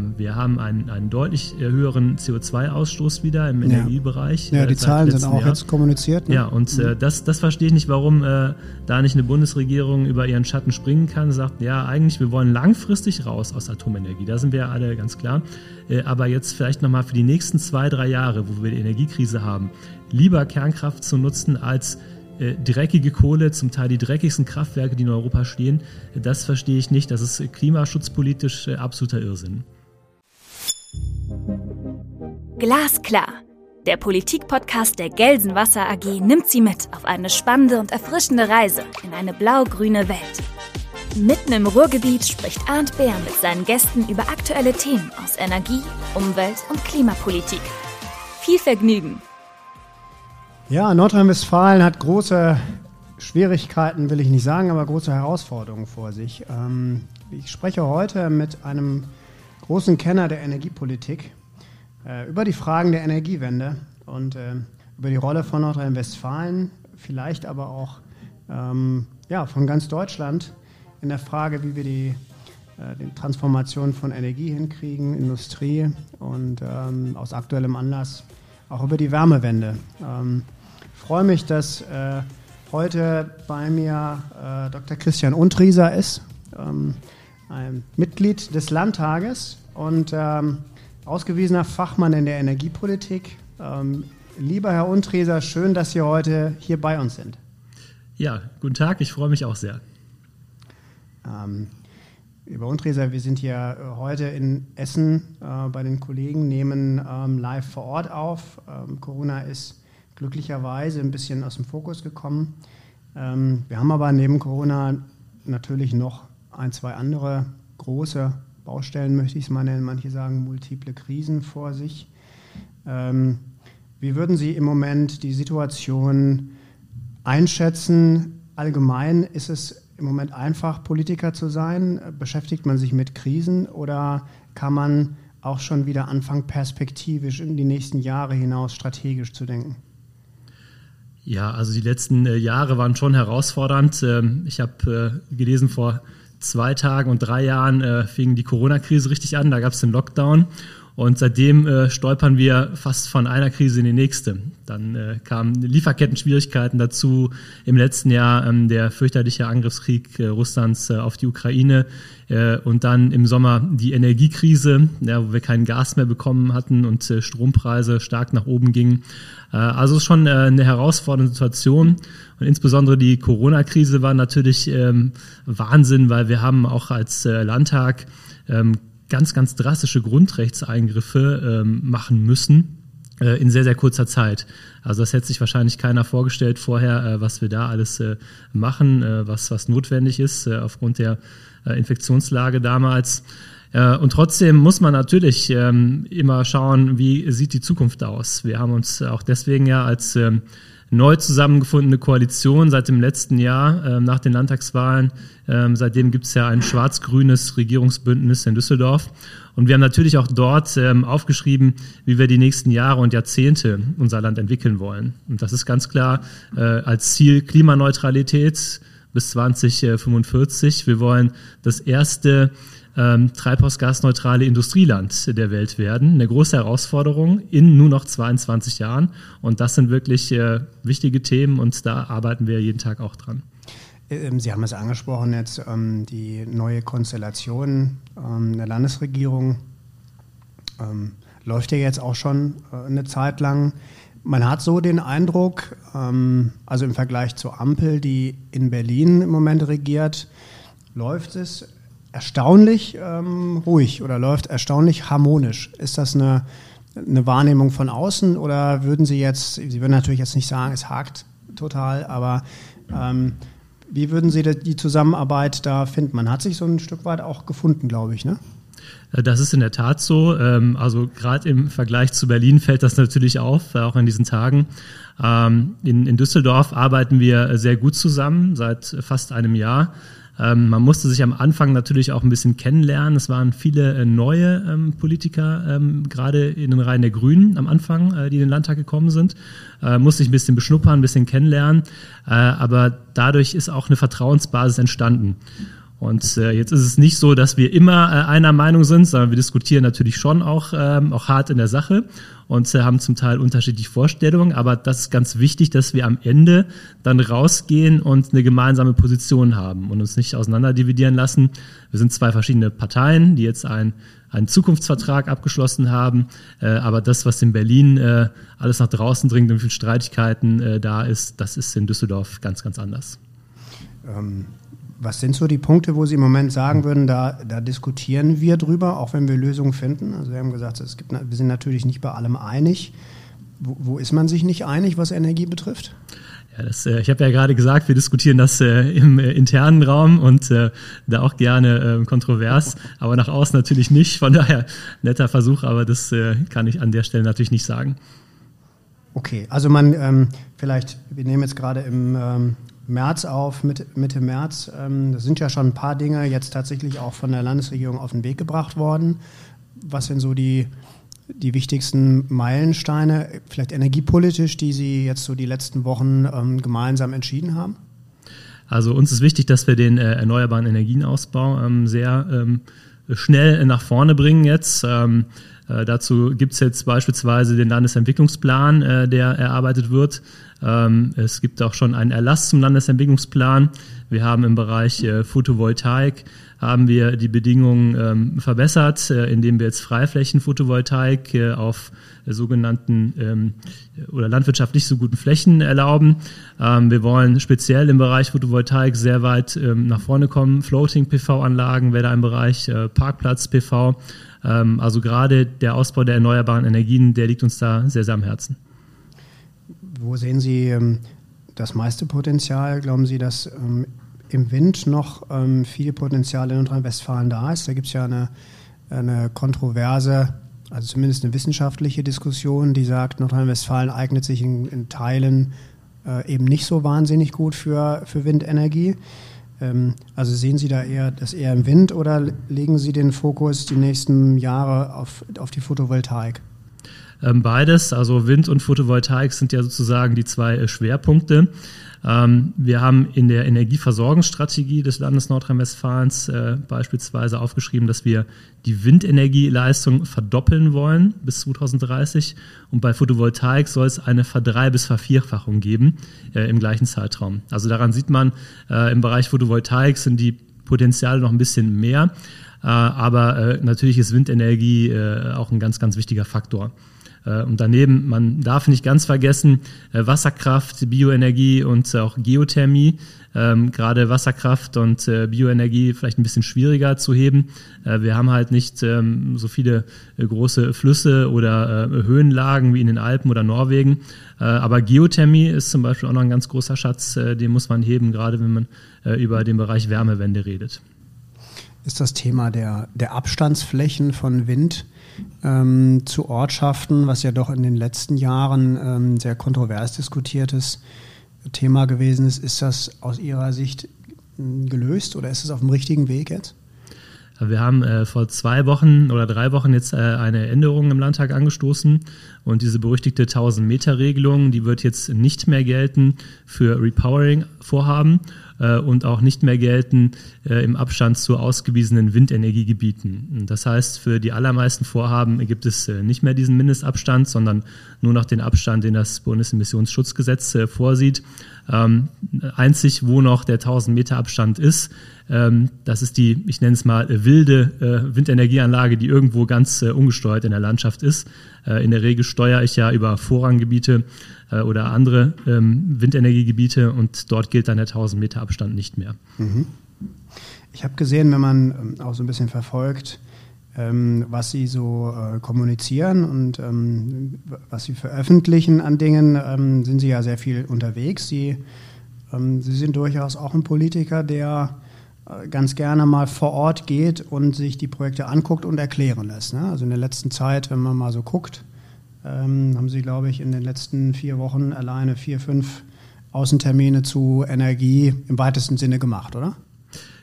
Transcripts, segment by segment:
Ähm, wir haben einen, einen deutlich äh, höheren CO2-Ausstoß wieder im Ja. Energiebereich. Ja, äh, die Zahlen sind auch Jahr. jetzt kommuniziert. Ne? Ja, und äh, das, das verstehe ich nicht, warum äh, da nicht eine Bundesregierung über ihren Schatten springen kann, sagt, ja, eigentlich, wir wollen langfristig raus aus Atomenergie, da sind wir ja alle ganz klar. Äh, aber jetzt vielleicht nochmal für die nächsten zwei, drei Jahre, wo wir die Energiekrise haben, lieber Kernkraft zu nutzen als dreckige Kohle, zum Teil die dreckigsten Kraftwerke, die in Europa stehen, das verstehe ich nicht. Das ist klimaschutzpolitisch absoluter Irrsinn. Glasklar. Der Politik-Podcast der Gelsenwasser AG nimmt Sie mit auf eine spannende und erfrischende Reise in eine blau-grüne Welt. Mitten im Ruhrgebiet spricht Arndt Bär mit seinen Gästen über aktuelle Themen aus Energie, Umwelt und Klimapolitik. Viel Vergnügen! Ja, Nordrhein-Westfalen hat große Schwierigkeiten, will ich nicht sagen, aber große Herausforderungen vor sich. Ähm, ich spreche heute mit einem großen Kenner der Energiepolitik äh, über die Fragen der Energiewende und äh, über die Rolle von Nordrhein-Westfalen, vielleicht aber auch ähm, ja, von ganz Deutschland in der Frage, wie wir die, äh, die Transformation von Energie hinkriegen, Industrie und ähm, aus aktuellem Anlass auch über die Wärmewende. Ähm, ich freue mich, dass äh, heute bei mir äh, Dr. Christian Untrieser ist, ähm, ein Mitglied des Landtages und ähm, ausgewiesener Fachmann in der Energiepolitik. Ähm, lieber Herr Untrieser, schön, dass Sie heute hier bei uns sind. Ja, guten Tag, ich freue mich auch sehr. Ähm, Lieber Untrieser, wir sind hier äh, heute in Essen äh, bei den Kollegen, nehmen ähm, live vor Ort auf. Ähm, Corona ist glücklicherweise ein bisschen aus dem Fokus gekommen. Ähm, wir haben aber neben Corona natürlich noch ein, zwei andere große Baustellen, möchte ich es mal nennen. Manche sagen multiple Krisen vor sich. Ähm, wie würden Sie im Moment die Situation einschätzen? Allgemein ist es im Moment einfach, Politiker zu sein? Beschäftigt man sich mit Krisen oder kann man auch schon wieder anfangen, perspektivisch in die nächsten Jahre hinaus strategisch zu denken? Ja, also die letzten äh, Jahre waren schon herausfordernd. Ähm, ich habe äh, gelesen, vor zwei Tagen und drei Jahren äh, fing die Corona-Krise richtig an. Da gab es den Lockdown. Und seitdem äh, stolpern wir fast von einer Krise in die nächste. Dann äh, kamen Lieferketten-Schwierigkeiten dazu. Im letzten Jahr ähm, der fürchterliche Angriffskrieg äh, Russlands äh, auf die Ukraine. Äh, und dann im Sommer die Energiekrise, ja, wo wir kein Gas mehr bekommen hatten und äh, Strompreise stark nach oben gingen. Also es ist schon eine herausfordernde Situation. Und insbesondere die Corona-Krise war natürlich ähm, Wahnsinn, weil wir haben auch als Landtag ähm, ganz, ganz drastische Grundrechtseingriffe ähm, machen müssen äh, in sehr, sehr kurzer Zeit. Also das hätte sich wahrscheinlich keiner vorgestellt vorher, äh, was wir da alles äh, machen, äh, was, was notwendig ist äh, aufgrund der äh, Infektionslage damals. Und trotzdem muss man natürlich ähm, immer schauen, wie sieht die Zukunft aus. Wir haben uns auch deswegen ja als ähm, neu zusammengefundene Koalition seit dem letzten Jahr ähm, nach den Landtagswahlen. Ähm, seitdem gibt es ja ein schwarz-grünes Regierungsbündnis in Düsseldorf. Und wir haben natürlich auch dort ähm, aufgeschrieben, wie wir die nächsten Jahre und Jahrzehnte unser Land entwickeln wollen. Und das ist ganz klar äh, als Ziel Klimaneutralität bis 2045. Wir wollen das erste ähm, treibhausgasneutrale Industrieland der Welt werden. Eine große Herausforderung in nur noch 22 Jahren. Und das sind wirklich äh, wichtige Themen und da arbeiten wir jeden Tag auch dran. Ähm, Sie haben es angesprochen jetzt, ähm, die neue Konstellation ähm, der Landesregierung ähm, läuft ja jetzt auch schon äh, eine Zeit lang. Man hat so den Eindruck, ähm, also im Vergleich zur Ampel, die in Berlin im Moment regiert, läuft es erstaunlich ähm, ruhig oder läuft erstaunlich harmonisch. Ist das eine, eine Wahrnehmung von außen oder würden Sie jetzt, Sie würden natürlich jetzt nicht sagen, es hakt total, aber ähm, wie würden Sie die Zusammenarbeit da finden? Man hat sich so ein Stück weit auch gefunden, glaube ich, ne? Äh, Das ist in der Tat so. Ähm, Also gerade im Vergleich zu Berlin fällt das natürlich auf, äh, auch in diesen Tagen. Ähm, In, in Düsseldorf arbeiten wir sehr gut zusammen seit fast einem Jahr. Ähm, Man musste sich am Anfang natürlich auch ein bisschen kennenlernen. Es waren viele äh, neue ähm, Politiker, ähm, gerade in den Reihen der Grünen am Anfang, äh, die in den Landtag gekommen sind. Äh, Musste ich ein bisschen beschnuppern, ein bisschen kennenlernen. Äh, Aber dadurch ist auch eine Vertrauensbasis entstanden. Und äh, jetzt ist es nicht so, dass wir immer äh, einer Meinung sind, sondern wir diskutieren natürlich schon auch, ähm, auch hart in der Sache und äh, haben zum Teil unterschiedliche Vorstellungen. Aber das ist ganz wichtig, dass wir am Ende dann rausgehen und eine gemeinsame Position haben und uns nicht auseinanderdividieren lassen. Wir sind zwei verschiedene Parteien, die jetzt ein einen Zukunftsvertrag abgeschlossen haben. Äh, aber das, was in Berlin äh, alles nach draußen dringt und wie viele Streitigkeiten äh, da ist, das ist in Düsseldorf ganz, ganz anders. Ähm, was sind so die Punkte, wo Sie im Moment sagen würden, da, da diskutieren wir drüber, auch wenn wir Lösungen finden? Also Sie haben gesagt, es gibt, wir sind natürlich nicht bei allem einig. Wo, wo ist man sich nicht einig, was Energie betrifft? Ja, das, äh, ich habe ja gerade gesagt, wir diskutieren das äh, im äh, internen Raum und äh, da auch gerne äh, kontrovers, aber nach außen natürlich nicht. Von daher netter Versuch, aber das äh, kann ich an der Stelle natürlich nicht sagen. Okay, also man ähm, vielleicht, wir nehmen jetzt gerade im ähm, März auf, Mitte, Mitte März. Ähm, da sind ja schon ein paar Dinge jetzt tatsächlich auch von der Landesregierung auf den Weg gebracht worden. Was sind so die, die wichtigsten Meilensteine, vielleicht energiepolitisch, die Sie jetzt so die letzten Wochen ähm, gemeinsam entschieden haben? Also uns ist wichtig, dass wir den äh, erneuerbaren Energienausbau ähm, sehr ähm, schnell nach vorne bringen jetzt. Ähm, äh, dazu gibt es jetzt beispielsweise den Landesentwicklungsplan, äh, der erarbeitet wird. Ähm, es gibt auch schon einen Erlass zum Landesentwicklungsplan. Wir haben im Bereich äh, Photovoltaik haben wir die Bedingungen ähm, verbessert, äh, indem wir jetzt Freiflächen-Photovoltaik äh, auf äh, sogenannten ähm, oder landwirtschaftlich so guten Flächen erlauben. Ähm, wir wollen speziell im Bereich Photovoltaik sehr weit ähm, nach vorne kommen. Floating-PV-Anlagen wäre da im Bereich äh, Parkplatz-PV. Ähm, also gerade der Ausbau der erneuerbaren Energien, der liegt uns da sehr, sehr am Herzen. Wo sehen Sie ähm, das meiste Potenzial? Glauben Sie, dass im Wind noch ähm, viel Potenzial in Nordrhein-Westfalen da ist? Da gibt es ja eine, eine kontroverse, also zumindest eine wissenschaftliche Diskussion, die sagt, Nordrhein-Westfalen eignet sich in, in Teilen äh, eben nicht so wahnsinnig gut für, für Windenergie. Ähm, also sehen Sie da eher das eher im Wind oder legen Sie den Fokus die nächsten Jahre auf, auf die Photovoltaik? Ähm, beides, also Wind und Photovoltaik sind ja sozusagen die zwei äh, Schwerpunkte. Ähm, wir haben in der Energieversorgungsstrategie des Landes Nordrhein-Westfalens äh, beispielsweise aufgeschrieben, dass wir die Windenergieleistung verdoppeln wollen bis 2030 und bei Photovoltaik soll es eine Verdrei- bis Vervierfachung geben äh, im gleichen Zeitraum. Also daran sieht man, im Bereich Photovoltaik sind die Potenziale noch ein bisschen mehr, aber natürlich ist Windenergie auch ein ganz, ganz wichtiger Faktor. Äh, und daneben, man darf nicht ganz vergessen, äh, Wasserkraft, Bioenergie und auch Geothermie. Ähm, gerade Wasserkraft und äh, Bioenergie vielleicht ein bisschen schwieriger zu heben. Äh, wir haben halt nicht ähm, so viele äh, große Flüsse oder äh, Höhenlagen wie in den Alpen oder Norwegen. aber Geothermie ist zum Beispiel auch noch ein ganz großer Schatz, den muss man heben, gerade wenn man über den Bereich Wärmewende redet. Ist das Thema der, der Abstandsflächen von Wind ähm, zu Ortschaften, was ja doch in den letzten Jahren ähm, sehr kontrovers diskutiertes Thema gewesen ist. Ist das aus Ihrer Sicht hm, gelöst oder ist es auf dem richtigen Weg jetzt? Wir haben äh, vor zwei Wochen oder drei Wochen jetzt äh, eine Änderung im Landtag angestoßen und diese berüchtigte 1000-Meter-Regelung, die wird jetzt nicht mehr gelten für Repowering-Vorhaben und auch nicht mehr gelten äh, im Abstand zu ausgewiesenen Windenergiegebieten. Das heißt, für die allermeisten Vorhaben gibt es äh, nicht mehr diesen Mindestabstand, sondern nur noch den Abstand, den das Bundesemissionsschutzgesetz äh, vorsieht. Ähm, einzig, wo noch der 1000 Meter Abstand ist, ähm, das ist die, ich nenne es mal, wilde äh, Windenergieanlage, die irgendwo ganz äh, ungesteuert in der Landschaft ist. Äh, in der Regel steuere ich ja über Vorranggebiete äh, oder andere ähm, Windenergiegebiete und dort gilt dann der 1000 Meter Abstand nicht mehr. Mhm. Ich habe gesehen, wenn man ähm, auch so ein bisschen verfolgt, ähm, was sie so äh, kommunizieren und was sie veröffentlichen an Dingen, sind sie ja sehr viel unterwegs. Sie, sie sind durchaus auch ein Politiker, der ganz gerne mal vor Ort geht und sich die Projekte anguckt und erklären lässt. Ne? Also in der letzten Zeit, wenn man mal so guckt, ähm, haben sie, glaube ich, in den letzten vier Wochen alleine vier, fünf Außentermine zu Energie im weitesten Sinne gemacht, oder?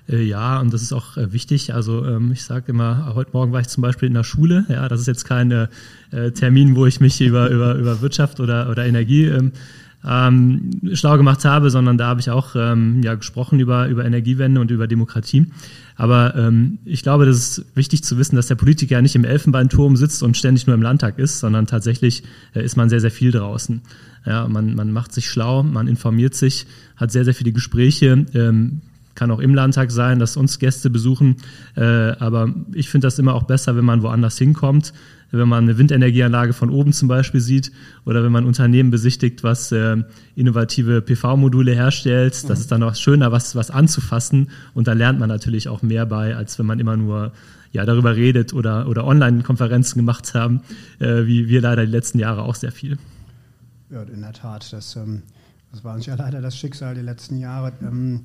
Äh, ja, und das ist auch äh, wichtig. Also ähm, ich sage immer, heute Morgen war ich zum Beispiel in der Schule. Ja, das ist jetzt kein äh, Termin, wo ich mich über, über, über Wirtschaft oder, oder Energie ähm, ähm, schlau gemacht habe, sondern da habe ich auch ähm, ja, gesprochen über, über Energiewende und über Demokratie. Aber ähm, ich glaube, das ist wichtig zu wissen, dass der Politiker nicht im Elfenbeinturm sitzt und ständig nur im Landtag ist, sondern tatsächlich äh, ist man sehr, sehr viel draußen. Ja, man, man macht sich schlau, man informiert sich, hat sehr, sehr viele Gespräche, ähm, kann auch im Landtag sein, dass uns Gäste besuchen. Äh, aber ich finde das immer auch besser, wenn man woanders hinkommt, wenn man eine Windenergieanlage von oben zum Beispiel sieht oder wenn man ein Unternehmen besichtigt, was äh, innovative PV-Module herstellt. Das mhm. ist dann auch schöner, was, was anzufassen. Und da lernt man natürlich auch mehr bei, als wenn man immer nur ja, darüber redet oder, oder Online-Konferenzen gemacht haben, äh, wie wir leider die letzten Jahre auch sehr viel. Ja, in der Tat. Das, ähm, das war uns ja leider das Schicksal die letzten Jahre. Ähm,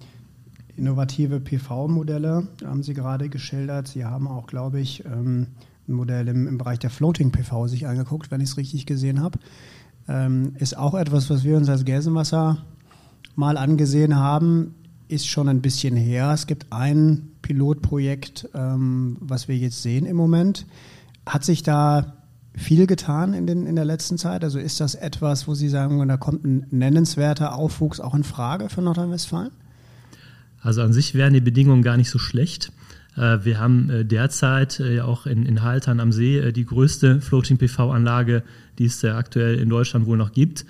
innovative PV-Modelle haben Sie gerade geschildert. Sie haben auch, glaube ich, ähm, ein Modell im, im Bereich der Floating PV sich angeguckt, wenn ich es richtig gesehen habe. Ähm, ist auch etwas, was wir uns als Gelsenwasser mal angesehen haben, ist schon ein bisschen her. Es gibt ein Pilotprojekt, ähm, was wir jetzt sehen im Moment. Hat sich da viel getan in, den, in der letzten Zeit? Also ist das etwas, wo Sie sagen, da kommt ein nennenswerter Aufwuchs auch in Frage für Nordrhein-Westfalen? Also an sich wären die Bedingungen gar nicht so schlecht. Äh, wir haben äh, derzeit äh, auch in, in Haltern am See die größte Floating-PV-Anlage, die es aktuell in Deutschland wohl noch gibt.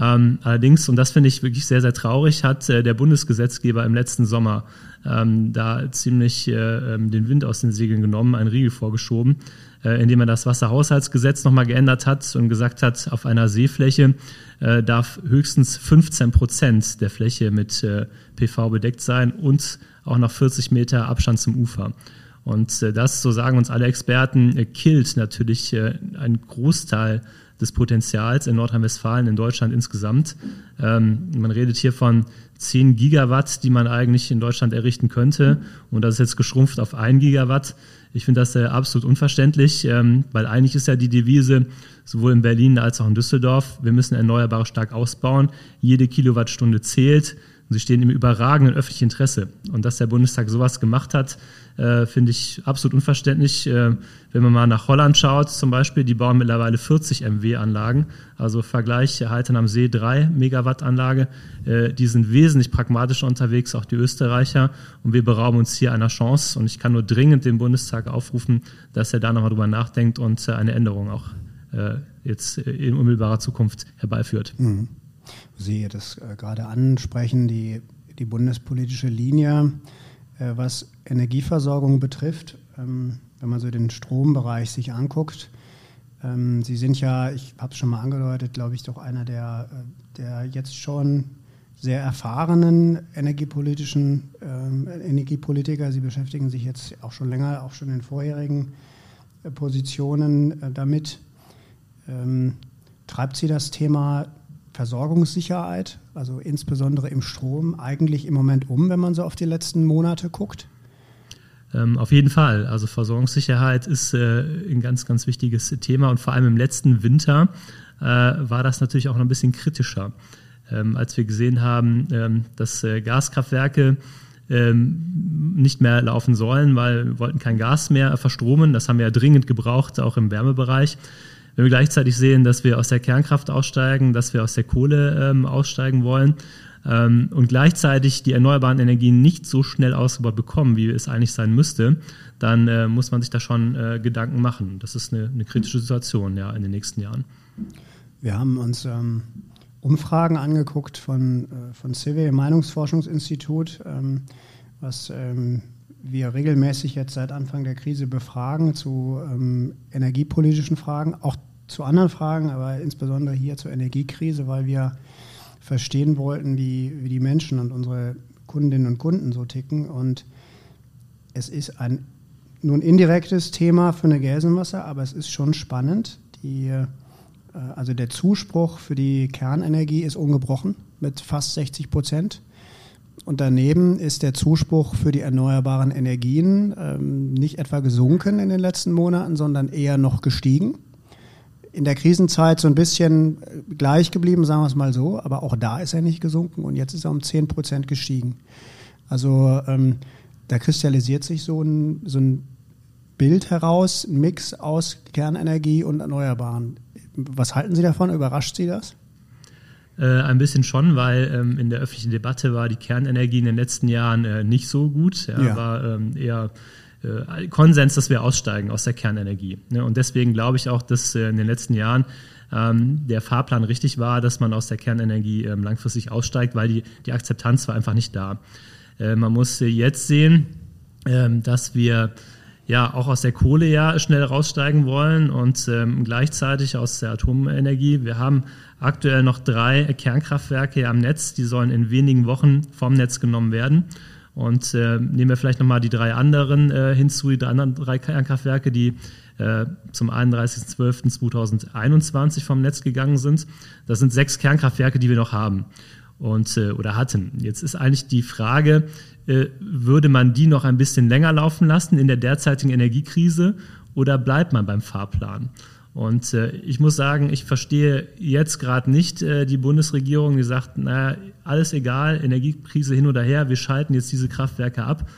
Ähm, allerdings, und das finde ich wirklich sehr, sehr traurig, hat der Bundesgesetzgeber im letzten Sommer ähm, da ziemlich ähm, den Wind aus den Segeln genommen, einen Riegel vorgeschoben, indem er das Wasserhaushaltsgesetz nochmal geändert hat und gesagt hat, auf einer Seefläche darf höchstens 15 Prozent der Fläche mit PV bedeckt sein und auch noch 40 Meter Abstand zum Ufer. Und äh, das, so sagen uns alle Experten, äh, killt natürlich äh, einen Großteil des Potenzials in Nordrhein-Westfalen, in Deutschland insgesamt. Ähm, man redet hier von 10 Gigawatt, die man eigentlich in Deutschland errichten könnte. Und das ist jetzt geschrumpft auf 1 Gigawatt. Ich finde das absolut unverständlich, ähm, weil eigentlich ist ja die Devise sowohl in Berlin als auch in Düsseldorf, wir müssen Erneuerbare stark ausbauen. Jede Kilowattstunde zählt. Und sie stehen im überragenden öffentlichen Interesse. Und dass der Bundestag sowas gemacht hat, äh, finde ich absolut unverständlich. Äh, wenn man mal nach Holland schaut, zum Beispiel, die bauen mittlerweile 40 MW-Anlagen. Also Vergleich Haltern am See 3 Megawatt-Anlage. Äh, die sind wesentlich pragmatischer unterwegs, auch die Österreicher. Und wir berauben uns hier einer Chance. Und ich kann nur dringend den Bundestag aufrufen, dass er da nochmal drüber nachdenkt und äh, eine Änderung auch äh, jetzt in unmittelbarer Zukunft herbeiführt. Mhm. Sie das äh, gerade ansprechen, die, die bundespolitische Linie, äh, was Energieversorgung betrifft, ähm, wenn man so den Strombereich sich anguckt. Ähm, Sie sind ja, ich habe es schon mal angedeutet, glaube ich, doch einer der, äh, der jetzt schon sehr erfahrenen energiepolitischen ähm, Energiepolitiker. Sie beschäftigen sich jetzt auch schon länger, auch schon in vorherigen äh, Positionen äh, damit. Ähm, treibt Sie das Thema Versorgungssicherheit, also insbesondere im Strom, eigentlich im Moment um, wenn man so auf die letzten Monate guckt? Ähm, auf jeden Fall. Also Versorgungssicherheit ist äh, ein ganz, ganz wichtiges Thema und vor allem im letzten Winter äh, war das natürlich auch noch ein bisschen kritischer, ähm, als wir gesehen haben, ähm, dass äh, Gaskraftwerke ähm, nicht mehr laufen sollen, weil wir wollten kein Gas mehr verstromen. Das haben wir ja dringend gebraucht, auch im Wärmebereich. Wenn wir gleichzeitig sehen, dass wir aus der Kernkraft aussteigen, dass wir aus der Kohle ähm, aussteigen wollen ähm, und gleichzeitig die erneuerbaren Energien nicht so schnell ausgebaut bekommen, wie es eigentlich sein müsste, dann äh, muss man sich da schon äh, Gedanken machen. Das ist eine, eine, kritische Situation ja, in den nächsten Jahren. Wir haben uns ähm, Umfragen angeguckt von, äh, von CIVI, Meinungsforschungsinstitut, ähm, was ähm, wir regelmäßig jetzt seit Anfang der Krise befragen zu ähm, energiepolitischen Fragen, auch zu anderen Fragen, aber insbesondere hier zur Energiekrise, weil wir verstehen wollten, wie, wie die Menschen und unsere Kundinnen und Kunden so ticken. Und es ist ein nun indirektes Thema für eine Gelsenwasser, aber es ist schon spannend. Die, äh, also der Zuspruch für die Kernenergie ist ungebrochen mit fast 60 Prozent. Und daneben ist der Zuspruch für die erneuerbaren Energien ähm, nicht etwa gesunken in den letzten Monaten, sondern eher noch gestiegen. In der Krisenzeit so ein bisschen äh, gleich geblieben, sagen wir es mal so, aber auch da ist er nicht gesunken und jetzt ist er um 10 Prozent gestiegen. Also ähm, da kristallisiert sich so ein, so ein Bild heraus, ein Mix aus Kernenergie und Erneuerbaren. Was halten Sie davon? Überrascht Sie das? Äh, ein bisschen schon, weil ähm, in der öffentlichen Debatte war die Kernenergie in den letzten Jahren äh, nicht so gut. Ja, ja. War ähm, eher äh, Konsens, dass wir aussteigen aus der Kernenergie. Ne? Und deswegen glaube ich auch, dass äh, in den letzten Jahren ähm, der Fahrplan richtig war, dass man aus der Kernenergie ähm, langfristig aussteigt, weil die, die Akzeptanz war einfach nicht da. Äh, man muss jetzt sehen, ähm, dass wir ja auch aus der Kohle ja schnell raussteigen wollen und ähm, gleichzeitig aus der Atomenergie. Wir haben aktuell noch drei Kernkraftwerke am Netz, die sollen in wenigen Wochen vom Netz genommen werden. Und äh, nehmen wir vielleicht nochmal die drei anderen äh, hinzu, die anderen drei Kernkraftwerke, die äh, zum 31.12.2021 vom Netz gegangen sind. Das sind sechs Kernkraftwerke, die wir noch haben und, äh, oder hatten. Jetzt ist eigentlich die Frage, äh, würde man die noch ein bisschen länger laufen lassen in der derzeitigen Energiekrise oder bleibt man beim Fahrplan? Und äh, ich muss sagen, ich verstehe jetzt gerade nicht äh, die Bundesregierung, die sagt, naja, alles egal, Energiekrise hin oder her, wir schalten jetzt diese Kraftwerke ab.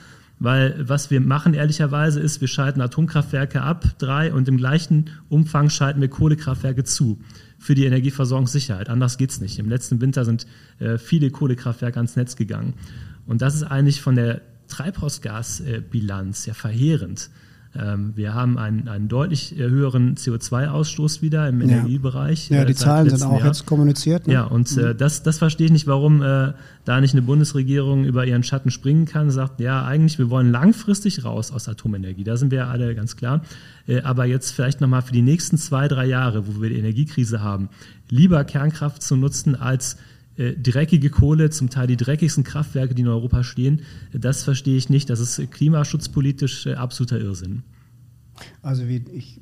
Weil was wir machen ehrlicherweise ist, wir schalten Atomkraftwerke ab, drei, und im gleichen Umfang schalten wir Kohlekraftwerke zu für die Energieversorgungssicherheit. Anders geht's nicht. Im letzten Winter sind äh, viele Kohlekraftwerke ans Netz gegangen. Und das ist eigentlich von der Treibhausgasbilanz ja verheerend. Ähm, wir haben einen, einen deutlich höheren CO2-Ausstoß wieder im Energiebereich. Ja, ja die Zahlen sind auch Jahr. jetzt kommuniziert. Ne? Ja, und äh, mhm. äh, das, das verstehe ich nicht, warum äh, da nicht eine Bundesregierung über ihren Schatten springen kann, sagt, ja, eigentlich, wir wollen langfristig raus aus Atomenergie. Da sind wir ja alle ganz klar. Äh, aber jetzt vielleicht nochmal für die nächsten zwei, drei Jahre, wo wir die Energiekrise haben, lieber Kernkraft zu nutzen als äh, dreckige Kohle, zum Teil die dreckigsten Kraftwerke, die in Europa stehen. Das verstehe ich nicht. Das ist klimaschutzpolitisch äh, absoluter Irrsinn. Also wie ich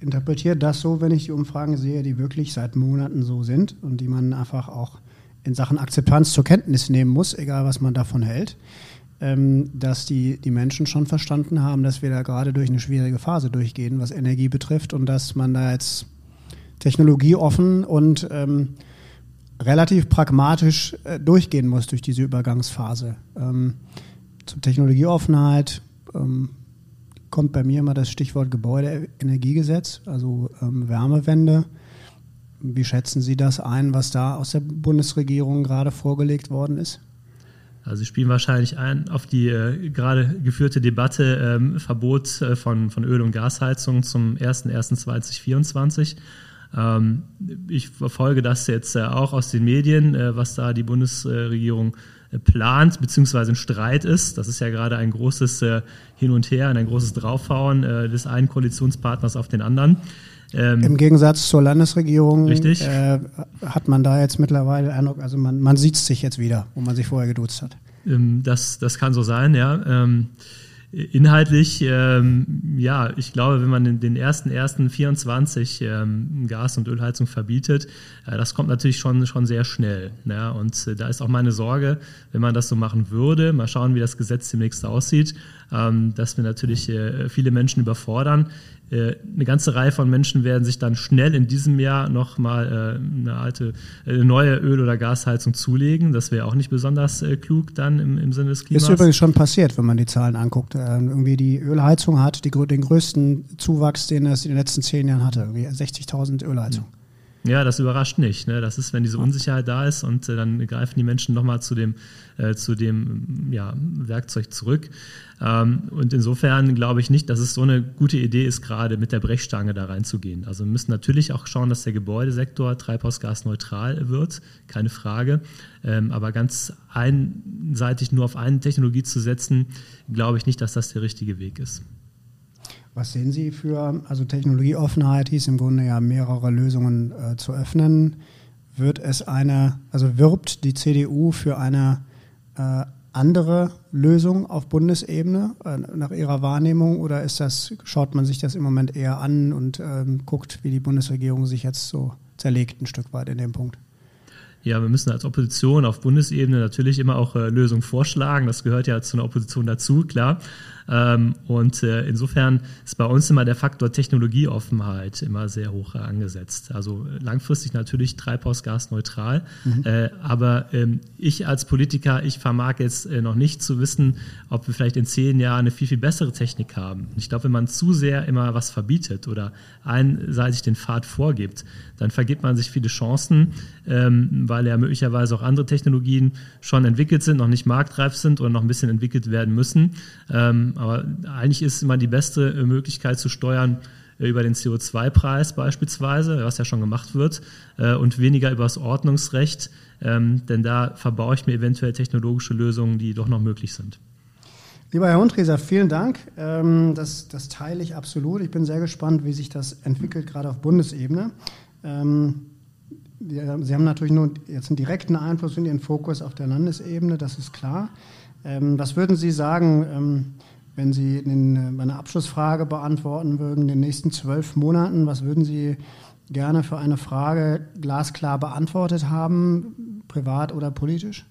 interpretiere das so, wenn ich die Umfragen sehe, die wirklich seit Monaten so sind und die man einfach auch in Sachen Akzeptanz zur Kenntnis nehmen muss, egal was man davon hält, ähm, dass die, die Menschen schon verstanden haben, dass wir da gerade durch eine schwierige Phase durchgehen, was Energie betrifft und dass man da jetzt technologieoffen und ähm, relativ pragmatisch äh, durchgehen muss durch diese Übergangsphase. Ähm, zur Technologieoffenheit ähm, kommt bei mir immer das Stichwort Gebäudeenergiegesetz, also ähm, Wärmewende. Wie schätzen Sie das ein, was da aus der Bundesregierung gerade vorgelegt worden ist? Also Sie spielen wahrscheinlich ein auf die äh, gerade geführte Debatte ähm, Verbot äh, von, von Öl- und Gasheizung zum 01.01.2024. Ähm, ich verfolge das jetzt äh, auch aus den Medien, äh, was da die Bundesregierung äh, plant, beziehungsweise ein Streit ist. Das ist ja gerade ein großes Hin und Her, ein großes Draufhauen des einen Koalitionspartners auf den anderen. Ähm, Im Gegensatz zur Landesregierung äh, hat man da jetzt mittlerweile Eindruck, also man, man sieht sich jetzt wieder, wo man sich vorher geduzt hat. Ähm, das, das kann so sein, ja. Ähm, Inhaltlich, ähm, ja, ich glaube, wenn man den ersten ersten 24 ähm, Gas- und Ölheizung verbietet, äh, das kommt natürlich schon, schon sehr schnell. Ja, und äh, da ist auch meine Sorge, wenn man das so machen würde, mal schauen, wie das Gesetz demnächst aussieht, dass wir natürlich äh, viele Menschen überfordern. Äh, eine ganze Reihe von Menschen werden sich dann schnell in diesem Jahr nochmal äh, eine alte, eine neue Öl- oder Gasheizung zulegen. Das wäre auch nicht besonders äh, klug dann im, im Sinne des Klimas. Ist übrigens schon passiert, wenn man die Zahlen anguckt. Ähm, irgendwie die Ölheizung hat die, den größten Zuwachs, den es in den letzten zehn Jahren hatte. Irgendwie 60.000 Ölheizungen. Mhm. Ja, das überrascht nicht. Ne? Das ist, wenn diese Unsicherheit da ist und äh, dann greifen die Menschen nochmal zu dem, äh, zu dem ja, Werkzeug zurück. Ähm, und insofern glaube ich nicht, dass es so eine gute Idee ist, gerade mit der Brechstange da reinzugehen. Also wir müssen natürlich auch schauen, dass der Gebäudesektor treibhausgasneutral wird, keine Frage. Ähm, aber ganz einseitig nur auf eine Technologie zu setzen, glaube ich nicht, dass das der richtige Weg ist. Was sehen Sie für, also Technologieoffenheit hieß im Grunde ja mehrere Lösungen äh, zu öffnen. Wird es eine, also wirbt die CDU für eine äh, andere Lösung auf Bundesebene äh, nach Ihrer Wahrnehmung oder ist das, schaut man sich das im Moment eher an und ähm, guckt, wie die Bundesregierung sich jetzt so zerlegt ein Stück weit in dem Punkt? Ja, wir müssen als Opposition auf Bundesebene natürlich immer auch äh, Lösungen vorschlagen. Das gehört ja zu einer Opposition dazu, klar. Ähm, und äh, insofern ist bei uns immer der Faktor Technologieoffenheit immer sehr hoch angesetzt. Also langfristig natürlich treibhausgasneutral. Mhm. Äh, aber ähm, ich als Politiker, ich vermag jetzt äh, noch nicht zu wissen, ob wir vielleicht in zehn Jahren eine viel, viel bessere Technik haben. Ich glaube, wenn man zu sehr immer was verbietet oder einseitig den Pfad vorgibt, dann vergibt man sich viele Chancen, ähm, weil ja möglicherweise auch andere Technologien schon entwickelt sind, noch nicht marktreif sind oder noch ein bisschen entwickelt werden müssen. Ähm, aber eigentlich ist immer die beste Möglichkeit zu steuern, äh, über den CO2-Preis beispielsweise, was ja schon gemacht wird, äh, und weniger über das Ordnungsrecht, ähm, denn da verbaue ich mir eventuell technologische Lösungen, die doch noch möglich sind. Lieber Herr Hundreser, vielen Dank. Ähm, das, das teile ich absolut. Ich bin sehr gespannt, wie sich das entwickelt, gerade auf Bundesebene. Sie haben natürlich nur jetzt einen direkten Einfluss in Ihren Fokus auf der Landesebene, das ist klar. Was würden Sie sagen, wenn Sie in, eine Abschlussfrage beantworten würden, in den nächsten zwölf Monaten, was würden Sie gerne für eine Frage glasklar beantwortet haben, privat oder politisch?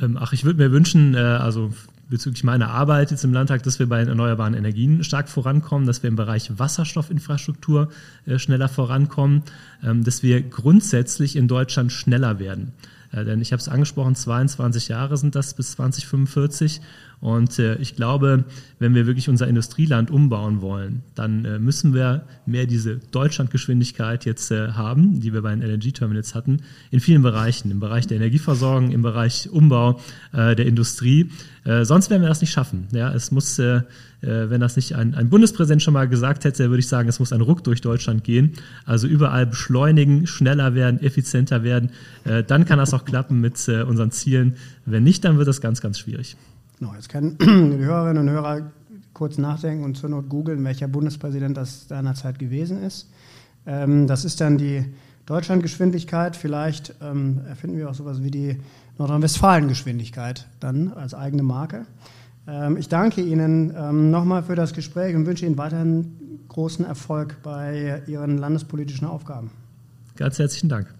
Ähm, ach, ich würde mir wünschen, äh, also bezüglich meiner Arbeit jetzt im Landtag, dass wir bei erneuerbaren Energien stark vorankommen, dass wir im Bereich Wasserstoffinfrastruktur äh, schneller vorankommen, ähm, dass wir grundsätzlich in Deutschland schneller werden. Äh, denn ich habe es angesprochen, 22 Jahre sind das bis 2045. Und äh, ich glaube, wenn wir wirklich unser Industrieland umbauen wollen, dann äh, müssen wir mehr diese Deutschlandgeschwindigkeit jetzt haben, die wir bei den LNG-Terminals hatten, in vielen Bereichen, im Bereich der Energieversorgung, im Bereich Umbau der Industrie. Sonst werden wir das nicht schaffen. Ja, es muss, wenn das nicht ein, ein Bundespräsident schon mal gesagt hätte, würde ich sagen, es muss ein Ruck durch Deutschland gehen. Also überall beschleunigen, schneller werden, effizienter werden. Äh, dann kann das auch klappen mit äh, unseren Zielen. Wenn nicht, dann wird das ganz, ganz schwierig. Genau, jetzt können die Hörerinnen und Hörer kurz nachdenken und zur Not googeln, welcher Bundespräsident das seinerzeit gewesen ist. Ähm, das ist dann die Deutschlandgeschwindigkeit. Vielleicht ähm, erfinden wir auch sowas wie die Nordrhein-Westfalen-Geschwindigkeit dann als eigene Marke. Ähm, ich danke Ihnen ähm, nochmal für das Gespräch und wünsche Ihnen weiterhin großen Erfolg bei Ihren landespolitischen Aufgaben. Ganz herzlichen Dank.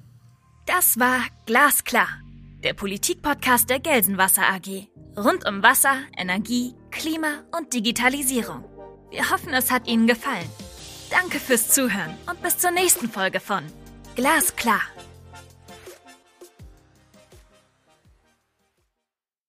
Das war Glasklar, der Politikpodcast der Gelsenwasser AG. Rund um Wasser, Energie, Klima und Digitalisierung. Wir hoffen, es hat Ihnen gefallen. Danke fürs Zuhören und bis zur nächsten Folge von Glasklar.